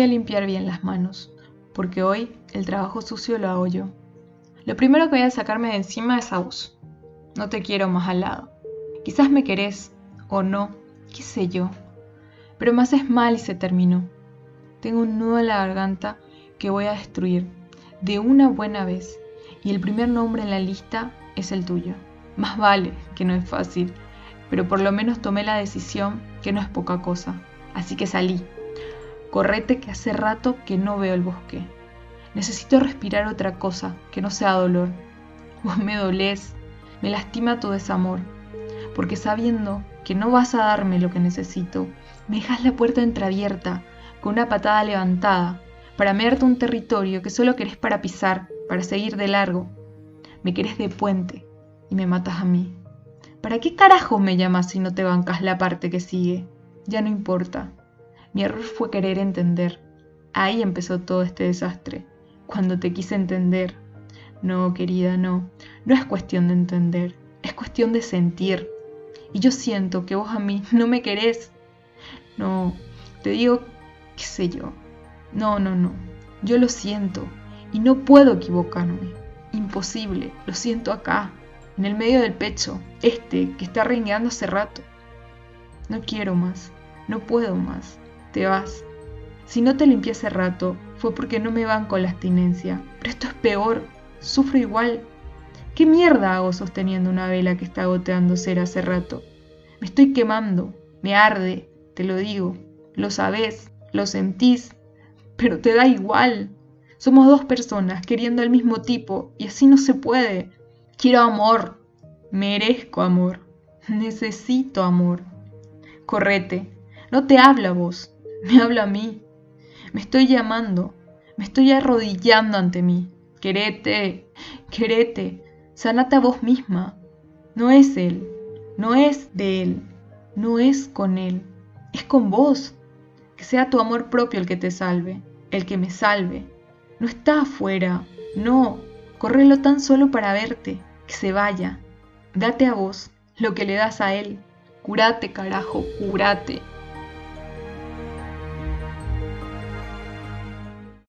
voy a limpiar bien las manos, porque hoy el trabajo sucio lo hago yo. Lo primero que voy a sacarme de encima es a vos. No te quiero más al lado. Quizás me querés, o no, qué sé yo. Pero me haces mal y se terminó. Tengo un nudo en la garganta que voy a destruir, de una buena vez, y el primer nombre en la lista es el tuyo. Más vale, que no es fácil, pero por lo menos tomé la decisión que no es poca cosa. Así que salí. Correte que hace rato que no veo el bosque. Necesito respirar otra cosa, que no sea dolor. Vos me dolés, me lastima tu desamor, porque sabiendo que no vas a darme lo que necesito, me dejas la puerta entreabierta, con una patada levantada, para mearte un territorio que solo querés para pisar, para seguir de largo. Me querés de puente y me matas a mí. ¿Para qué carajo me llamas si no te bancas la parte que sigue? Ya no importa. Mi error fue querer entender. Ahí empezó todo este desastre. Cuando te quise entender. No, querida, no. No es cuestión de entender. Es cuestión de sentir. Y yo siento que vos a mí no me querés. No, te digo, qué sé yo. No, no, no. Yo lo siento. Y no puedo equivocarme. Imposible. Lo siento acá en el medio del pecho, este que está rengueando hace rato. No quiero más, no puedo más, te vas. Si no te limpié hace rato, fue porque no me van con la abstinencia. Pero esto es peor, sufro igual. ¿Qué mierda hago sosteniendo una vela que está goteando cera hace rato? Me estoy quemando, me arde, te lo digo. Lo sabés, lo sentís, pero te da igual. Somos dos personas queriendo al mismo tipo y así no se puede. Quiero amor, merezco amor, necesito amor. Correte, no te habla vos, me habla a mí. Me estoy llamando, me estoy arrodillando ante mí. Querete, querete, sanate a vos misma. No es él, no es de él, no es con él, es con vos. Que sea tu amor propio el que te salve, el que me salve. No está afuera, no, correlo tan solo para verte que se vaya. Date a vos lo que le das a él. Curate, carajo, curate.